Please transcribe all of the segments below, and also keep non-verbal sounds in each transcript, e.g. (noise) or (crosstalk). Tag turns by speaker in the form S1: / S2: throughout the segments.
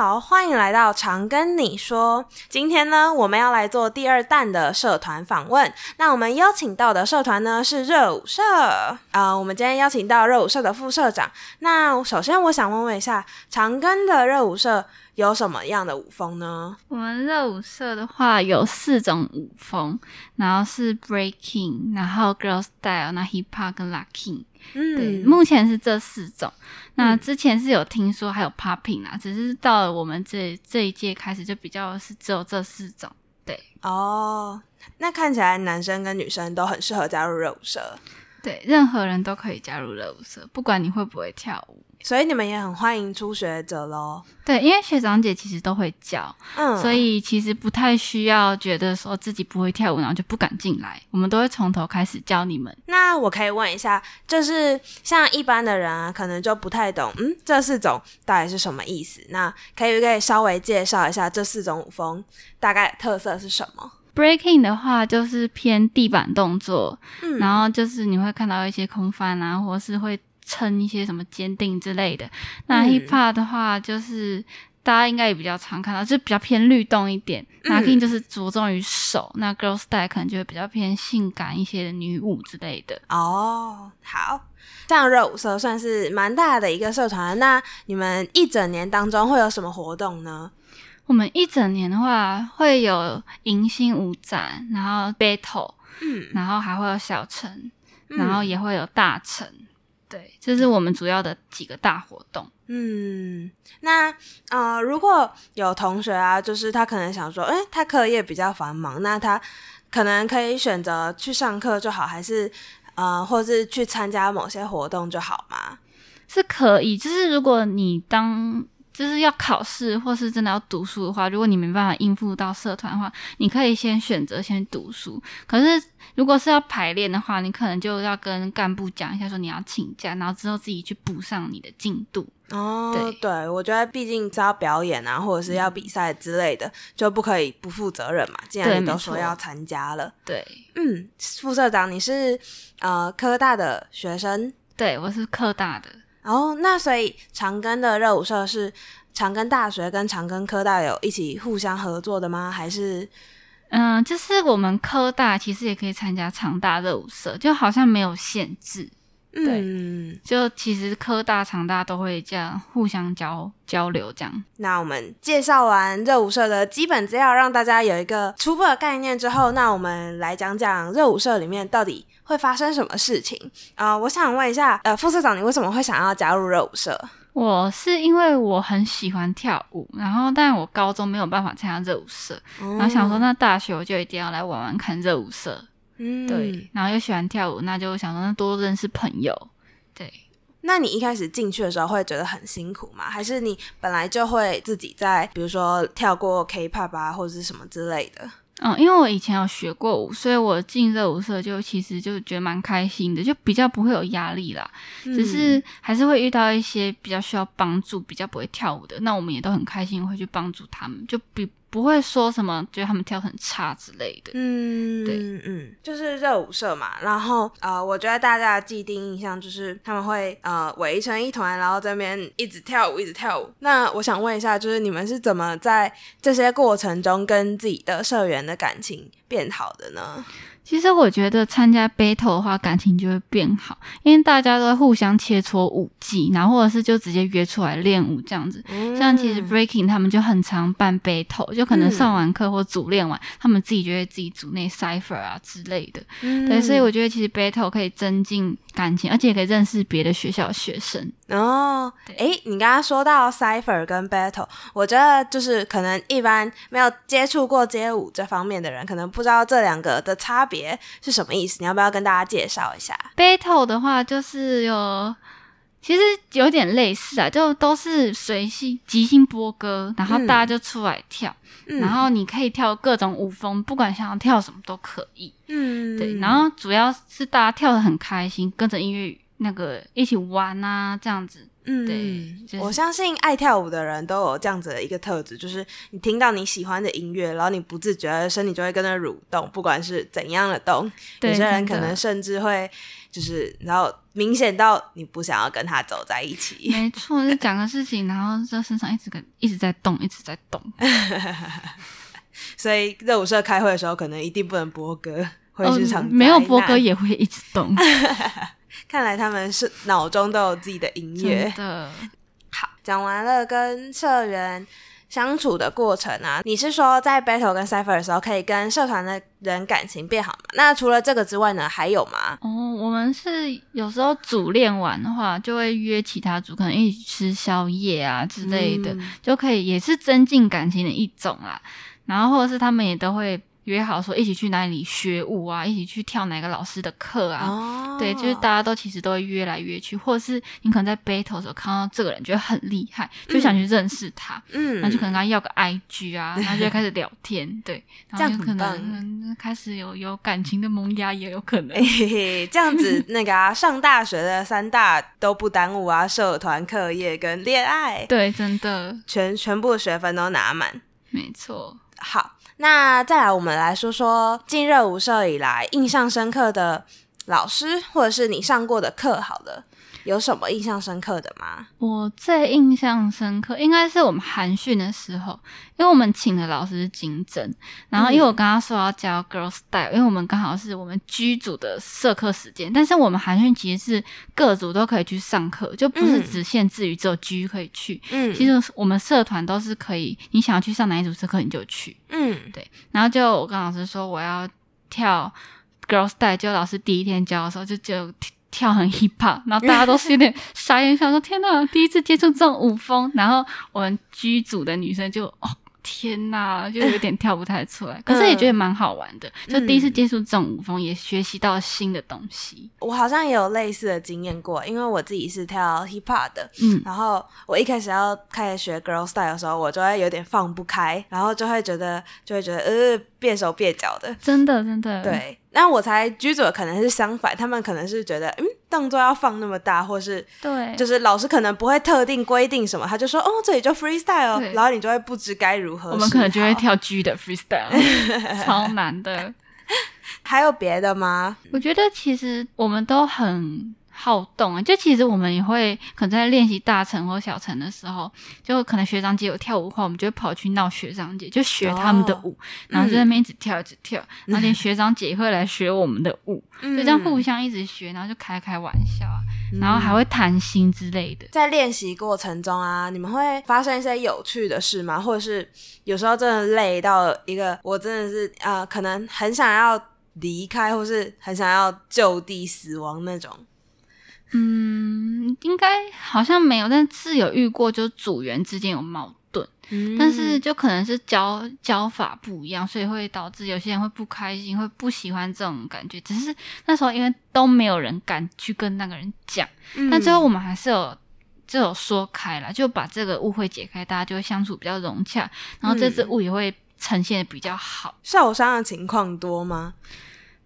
S1: 好，欢迎来到长庚你说。今天呢，我们要来做第二弹的社团访问。那我们邀请到的社团呢是热舞社。呃，我们今天邀请到热舞社的副社长。那首先，我想问问一下，长庚的热舞社有什么样的舞风呢？
S2: 我们热舞社的话有四种舞风，然后是 breaking，然后 girl style，那 hip hop 跟 locking。嗯，对，目前是这四种。那之前是有听说还有 popping 啊，只是到了我们这这一届开始就比较是只有这四种。对，
S1: 哦，那看起来男生跟女生都很适合加入热舞社。
S2: 对，任何人都可以加入热舞社，不管你会不会跳舞。
S1: 所以你们也很欢迎初学者喽。
S2: 对，因为学长姐其实都会教，嗯，所以其实不太需要觉得说自己不会跳舞，然后就不敢进来。我们都会从头开始教你们。
S1: 那我可以问一下，就是像一般的人啊，可能就不太懂，嗯，这四种到底是什么意思？那可以不可以稍微介绍一下这四种舞风大概特色是什么
S2: ？Breaking 的话就是偏地板动作，嗯，然后就是你会看到一些空翻啊，或是会撑一些什么坚定之类的。那 Hip Hop 的话就是、嗯、大家应该也比较常看到，就比较偏律动一点。那 Locking 就是着重于手，那 Girl Style 可能就会比较偏性感一些的女舞之类的。
S1: 哦，好，这样热舞社算是蛮大的一个社团。那你们一整年当中会有什么活动呢？
S2: 我们一整年的话，会有迎新舞展，然后 battle，嗯，然后还会有小城，然后也会有大城，嗯、对，这是我们主要的几个大活动。
S1: 嗯，那呃，如果有同学啊，就是他可能想说，哎，他课业比较繁忙，那他可能可以选择去上课就好，还是呃，或是去参加某些活动就好吗？
S2: 是可以，就是如果你当。就是要考试或是真的要读书的话，如果你没办法应付到社团的话，你可以先选择先读书。可是如果是要排练的话，你可能就要跟干部讲一下，说你要请假，然后之后自己去补上你的进度。
S1: 哦，对对，我觉得毕竟是要表演啊，或者是要比赛之类的，就不可以不负责任嘛。既然你都说要参加了，
S2: 对，
S1: 嗯，副社长，你是呃科大的学生？
S2: 对，我是科大的。
S1: 哦，那所以长庚的热舞社是长庚大学跟长庚科大有一起互相合作的吗？还是，
S2: 嗯，就是我们科大其实也可以参加长大热舞社，就好像没有限制。对，嗯，就其实科大、长大都会这样互相交交流这样。
S1: 那我们介绍完热舞社的基本资料，让大家有一个初步的概念之后，那我们来讲讲热舞社里面到底会发生什么事情啊？呃，我想问一下，呃，副社长，你为什么会想要加入热舞社？
S2: 我是因为我很喜欢跳舞，然后但我高中没有办法参加热舞社，嗯，然后想说那大学我就一定要来玩玩看热舞社。嗯，对，然后又喜欢跳舞，那就想说那多认识朋友。对，
S1: 那你一开始进去的时候会觉得很辛苦吗？还是你本来就会自己在，比如说跳过 K-pop 啊，或者是什么之类的？
S2: 嗯，因为我以前有学过舞，所以我进热舞社就其实就觉得蛮开心的，就比较不会有压力啦。嗯。只是还是会遇到一些比较需要帮助、比较不会跳舞的，那我们也都很开心会去帮助他们，就比。不会说什么，觉得他们跳很差之类的。嗯，对，
S1: 嗯，就是热舞社嘛。然后呃，我觉得大家的既定印象就是他们会呃围成一团，然后在那边一直跳舞，一直跳舞。那我想问一下，就是你们是怎么在这些过程中跟自己的社员的感情变好的呢？
S2: 其实我觉得参加 battle 的话，感情就会变好，因为大家都会互相切磋舞技，然后或者是就直接约出来练舞这样子。嗯、像其实 breaking 他们就很常办 battle，就可能上完课或组练完、嗯，他们自己就会自己组那 cipher 啊之类的。嗯、对，所以我觉得其实 battle 可以增进感情，而且也可以认识别的学校的学生。
S1: 哦，诶，你刚刚说到 cipher 跟 battle，我觉得就是可能一般没有接触过街舞这方面的人，可能不知道这两个的差别。是什么意思？你要不要跟大家介绍一下
S2: ？Battle 的话，就是有，其实有点类似啊，就都是随性即兴播歌，然后大家就出来跳，嗯，然后你可以跳各种舞风，不管想要跳什么都可以。嗯，对，然后主要是大家跳的很开心，跟着音乐那个一起玩啊，这样子。嗯，对，
S1: 就是、我相信爱跳舞的人都有这样子的一个特质，就是你听到你喜欢的音乐，然后你不自觉的身体就会跟着蠕动，不管是怎样的动。有些人可能甚至会就是，然后明显到你不想要跟他走在一起。
S2: 没错，就讲个事情，然后这身上一直跟一直在动，一直在动。(laughs)
S1: 所以热舞社开会的时候，可能一定不能播歌，会是场、哦、
S2: 没有播歌也会一直动。(laughs)
S1: 看来他们是脑中都有自己的音乐。
S2: 真的。(laughs)
S1: 好，讲完了跟社员相处的过程啊，你是说在 battle 跟 cypher 的时候可以跟社团的人感情变好吗？那除了这个之外呢，还有吗？
S2: 哦，我们是有时候组练完的话，就会约其他组，可能一起吃宵夜啊之类的，嗯、就可以也是增进感情的一种啦。然后或者是他们也都会。约好说一起去哪里学舞啊，一起去跳哪个老师的课啊？哦、对，就是大家都其实都会约来约去，或者是你可能在 battle 的时候看到这个人觉得很厉害，就想去认识他，嗯，然后就可能跟他要个 IG 啊，(laughs) 然后就会开始聊天，对，然后就可能开始有有感情的萌芽也有可能。(laughs)
S1: 嘿嘿，这样子那个啊，上大学的三大都不耽误啊，社团、课业跟恋爱，
S2: 对，真的
S1: 全全部的学分都拿满，
S2: 没错。
S1: 好。那再来，我们来说说进热舞社以来印象深刻的老师，或者是你上过的课，好了，有什么印象深刻的吗？
S2: 我最印象深刻应该是我们寒训的时候，因为我们请的老师是金针，然后因为我刚刚说要教 girls style，、嗯、因为我们刚好是我们居组的社课时间，但是我们寒训其实是各组都可以去上课，就不是只限制于只有居可以去。嗯，其实我们社团都是可以，你想要去上哪一组社课你就去。嗯，对。然后就我跟老师说我要跳 Girl Style，就老师第一天教的时候就就跳很 hip hop，然后大家都是有点傻眼，想说天呐，第一次接触这种舞风。然后我们剧组的女生就哦。天呐，就有点跳不太出来，(laughs) 可是也觉得蛮好玩的。嗯、就第一次接触这种舞风，也学习到新的东西。
S1: 我好像也有类似的经验过，因为我自己是跳 hip hop 的，嗯，然后我一开始要开始学 girl style 的时候，我就会有点放不开，然后就会觉得，就会觉得呃，别手变脚的，
S2: 真的真的，
S1: 对。那我才居组可能是相反，他们可能是觉得，嗯，动作要放那么大，或是对，就是老师可能不会特定规定什么，他就说，哦，这里就 freestyle，对然后你就会不知该如何。
S2: 我们可能就会跳 G 的 freestyle，(laughs) 超难的。
S1: 还有别的吗？
S2: 我觉得其实我们都很。好动啊！就其实我们也会可能在练习大成或小成的时候，就可能学长姐有跳舞的话，我们就会跑去闹学长姐，就学他们的舞，哦、然后就在那边一直跳一直跳，嗯、然后连学长姐也会来学我们的舞，嗯、就这样互相一直学，然后就开开玩笑，嗯、然后还会谈心之类的。
S1: 在练习过程中啊，你们会发生一些有趣的事吗？或者是有时候真的累到一个，我真的是啊、呃，可能很想要离开，或是很想要就地死亡那种。
S2: 嗯，应该好像没有，但是有遇过，就组员之间有矛盾，嗯、但是就可能是教教法不一样，所以会导致有些人会不开心，会不喜欢这种感觉。只是那时候因为都没有人敢去跟那个人讲，嗯、但最后我们还是有就有说开了，就把这个误会解开，大家就会相处比较融洽，然后这支舞也会呈现的比较好。
S1: 受伤的情况多吗？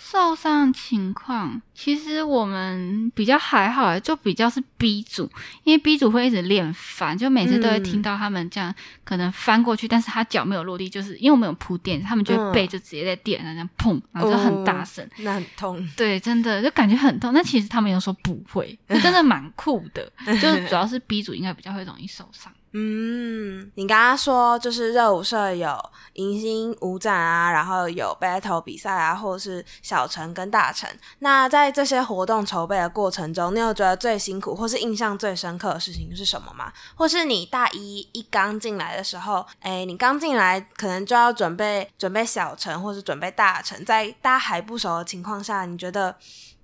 S2: 受伤情况其实我们比较还好，就比较是 B 组，因为 B 组会一直练翻，就每次都会听到他们这样可能翻过去，嗯、但是他脚没有落地，就是因为我们有铺垫，他们就会背就直接在垫上这样砰，然后就很大声、哦，
S1: 那很痛。
S2: 对，真的就感觉很痛。但其实他们有说不会，就 (laughs) 真的蛮酷的，就是主要是 B 组应该比较会容易受伤。
S1: 嗯，你刚刚说就是热舞社有迎新舞展啊，然后有 battle 比赛啊，或者是小城跟大城。那在这些活动筹备的过程中，你有觉得最辛苦或是印象最深刻的事情是什么吗？或是你大一一刚进来的时候，诶，你刚进来可能就要准备准备小成或是准备大成，在大家还不熟的情况下，你觉得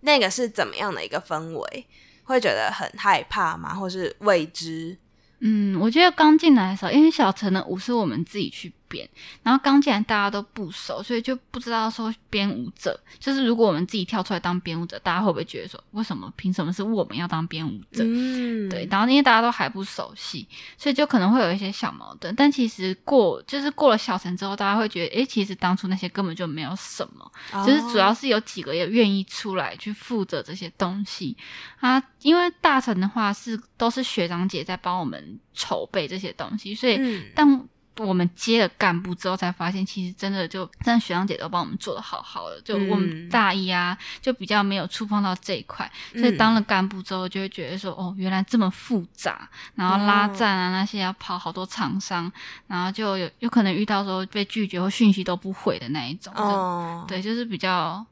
S1: 那个是怎么样的一个氛围？会觉得很害怕吗？或是未知？
S2: 嗯，我觉得刚进来的时候，因为小陈的舞是我们自己去编。然后刚进来大家都不熟，所以就不知道说编舞者就是如果我们自己跳出来当编舞者，大家会不会觉得说为什么凭什么是我们要当编舞者？
S1: 嗯，
S2: 对。然后因为大家都还不熟悉，所以就可能会有一些小矛盾。但其实过就是过了小城之后，大家会觉得，诶，其实当初那些根本就没有什么，哦、就是主要是有几个也愿意出来去负责这些东西啊。因为大城的话是都是学长姐在帮我们筹备这些东西，所以当我们接了干部之后，才发现其实真的就真的学长姐都帮我们做的好好的。就我们大一啊，就比较没有触碰到这一块，所以当了干部之后，就会觉得说，哦，原来这么复杂，然后拉站啊那些要跑好多厂商，然后就有有可能遇到说被拒绝或讯息都不回的那一种。哦，对，就是比较。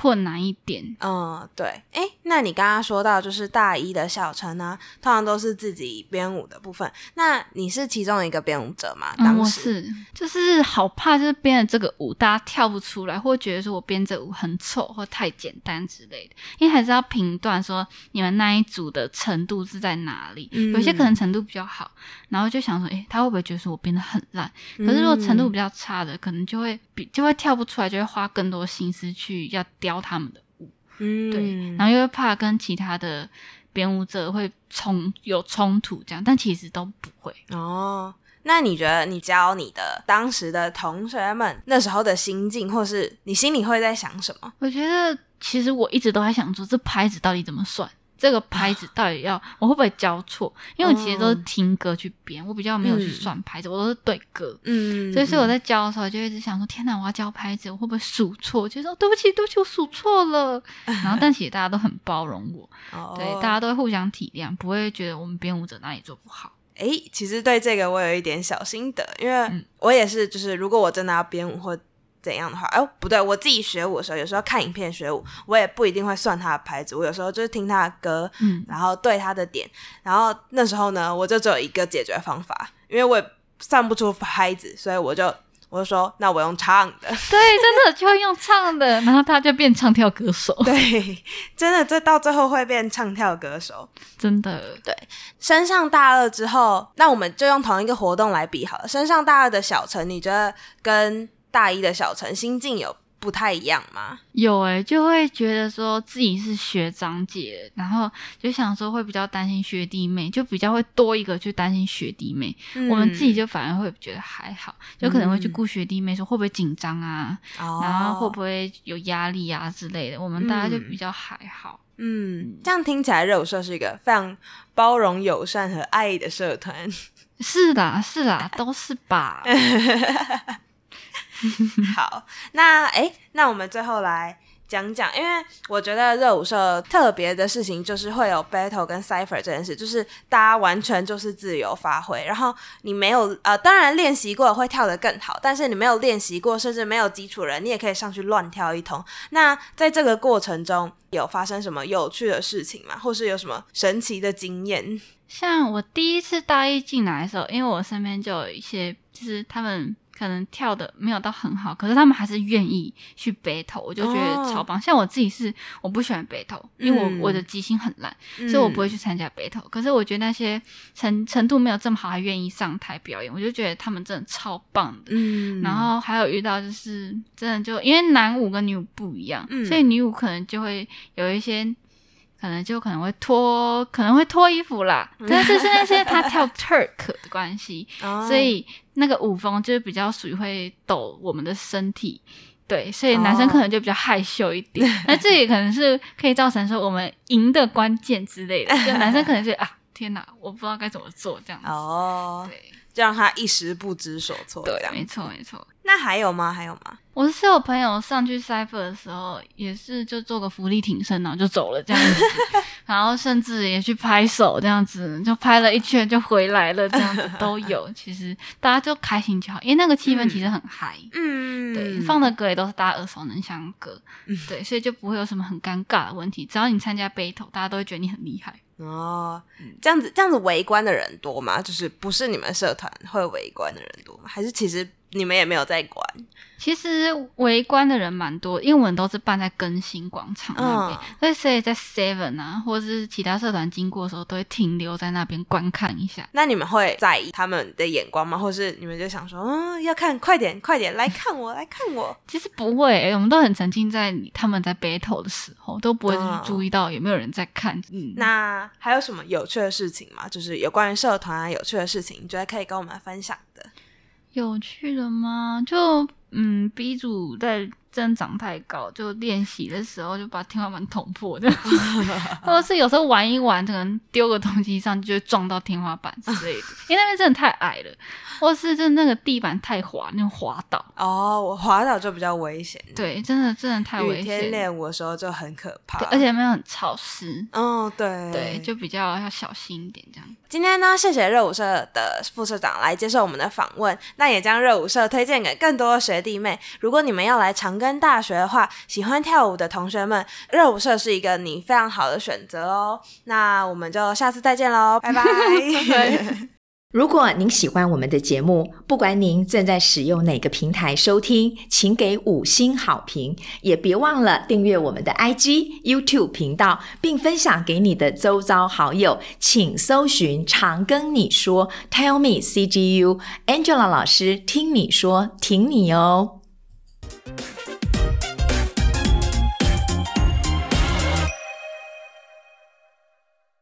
S2: 困难一点，
S1: 嗯，对，哎，那你刚刚说到就是大一的小陈呢，通常都是自己编舞的部分，那你是其中一个编舞者吗？当时、
S2: 嗯、是，就是好怕，就是编的这个舞大家跳不出来，或觉得说我编这舞很丑或太简单之类的，因为还是要评断说你们那一组的程度是在哪里，嗯、有些可能程度比较好，然后就想说，哎，他会不会觉得说我编的很烂？可是如果程度比较差的，可能就会比就会跳不出来，就会花更多心思去要。教他们的舞，嗯，对，然后又怕跟其他的编舞者会冲有冲突，这样，但其实都不会
S1: 哦。那你觉得你教你的当时的同学们那时候的心境，或是你心里会在想什么？
S2: 我觉得其实我一直都在想说，这拍子到底怎么算？这个拍子到底要、啊、我会不会教错？因为我其实都是听歌去编，嗯、我比较没有去算拍子，嗯、我都是对歌。嗯，所以我在教的时候就一直想说：天哪，我要教拍子，我会不会数错？就说对不起，对不起，我数错了。然后但其实大家都很包容我，(laughs) 哦、对，大家都会互相体谅，不会觉得我们编舞者哪里做不好。
S1: 哎，其实对这个我有一点小心得，因为我也是，就是如果我真的要编舞或。怎样的话？哦，不对，我自己学舞的时候，有时候看影片学舞，我也不一定会算他的拍子。我有时候就是听他的歌，嗯，然后对他的点，然后那时候呢，我就只有一个解决方法，因为我也算不出拍子，所以我就我就说，那我用唱的。对，
S2: 真的就会用唱的，(laughs) 然后他就变唱跳歌手。
S1: 对，真的，这到最后会变唱跳歌手，
S2: 真的。
S1: 对，升上大二之后，那我们就用同一个活动来比好了。升上大二的小陈，你觉得跟大一的小陈心境有不太一样吗？
S2: 有诶、欸，就会觉得说自己是学长姐，然后就想说会比较担心学弟妹，就比较会多一个去担心学弟妹。嗯、我们自己就反而会觉得还好，就可能会去顾学弟妹，说会不会紧张啊，嗯、然后会不会有压力啊之类的。我们大家就比较还好。
S1: 嗯，这样听起来热舞社是一个非常包容、友善和爱的社团。
S2: 是啦，是啦，都是吧。(laughs) (laughs)
S1: 好，那诶，那我们最后来讲讲，因为我觉得热舞社特别的事情就是会有 battle 跟 cypher 这件事，就是大家完全就是自由发挥，然后你没有呃，当然练习过会跳得更好，但是你没有练习过，甚至没有基础人，你也可以上去乱跳一通。那在这个过程中有发生什么有趣的事情吗？或是有什么神奇的经验？
S2: 像我第一次大一进来的时候，因为我身边就有一些，就是他们。可能跳的没有到很好，可是他们还是愿意去 battle，我就觉得超棒。Oh. 像我自己是我不喜欢 battle，因为我、嗯、我的即兴很烂，嗯、所以我不会去参加 battle。可是我觉得那些程程度没有这么好还愿意上台表演，我就觉得他们真的超棒的。嗯，然后还有遇到就是真的就因为男舞跟女舞不一样，嗯、所以女舞可能就会有一些。可能就可能会脱，可能会脱衣服啦。但是是那些他跳 (laughs) Turk 的关系，所以那个舞风就是比较属于会抖我们的身体，对，所以男生可能就比较害羞一点。(laughs) 那这也可能是可以造成说我们赢的关键之类的，(laughs) 就男生可能是啊，天哪，我不知道该怎么做这样子。哦，对，
S1: 就让他一时不知所措。
S2: 对，没错没错。
S1: 那还有吗？还有吗？
S2: 我是有朋友上去 cypher 的时候，也是就做个福利挺身，然后就走了这样子，(laughs) 然后甚至也去拍手这样子，就拍了一圈就回来了这样子都有。其实大家就开心就好，因为那个气氛其实很嗨，嗯，对，放的歌也都是大家耳熟能详的歌，嗯，对，所以就不会有什么很尴尬的问题。只要你参加 battle，大家都会觉得你很厉害。
S1: 哦，这样子这样子围观的人多吗？就是不是你们社团会围观的人多吗？还是其实？你们也没有在管。
S2: 其实围观的人蛮多，因为我们都是办在更新广场那边，嗯、所以在 Seven 啊，或者是其他社团经过的时候，都会停留在那边观看一下。
S1: 那你们会在意他们的眼光吗？或是你们就想说，嗯，要看，快点，快点来看我，来看我。
S2: 其实不会、欸，我们都很沉浸在他们在 battle 的时候，都不会去注意到有没有人在看。嗯，嗯
S1: 那还有什么有趣的事情吗？就是有关于社团啊，有趣的事情，你觉得可以跟我们分享的？
S2: 有趣的吗？就。嗯，B 组在真长太高，就练习的时候就把天花板捅破的，(laughs) 或者是有时候玩一玩，可能丢个东西上就会撞到天花板之类的，(laughs) 因为那边真的太矮了，或是就那个地板太滑，那种滑倒。
S1: 哦，我滑倒就比较危险。
S2: 对，真的真的太危险。雨
S1: 天练舞的时候就很可怕，
S2: 而且那边很潮湿。
S1: 哦，对
S2: 对，就比较要小心一点这样。
S1: 今天呢，谢谢热舞社的副社长来接受我们的访问，那也将热舞社推荐给更多的学弟妹。如果你们要来长庚大学的话，喜欢跳舞的同学们，热舞社是一个你非常好的选择哦。那我们就下次再见喽，拜拜。(laughs)
S3: 如果您喜欢我们的节目，不管您正在使用哪个平台收听，请给五星好评，也别忘了订阅我们的 IG、YouTube 频道，并分享给你的周遭好友。请搜寻“常跟你说 ”，Tell me CGU，Angela 老师听你说，挺你哦。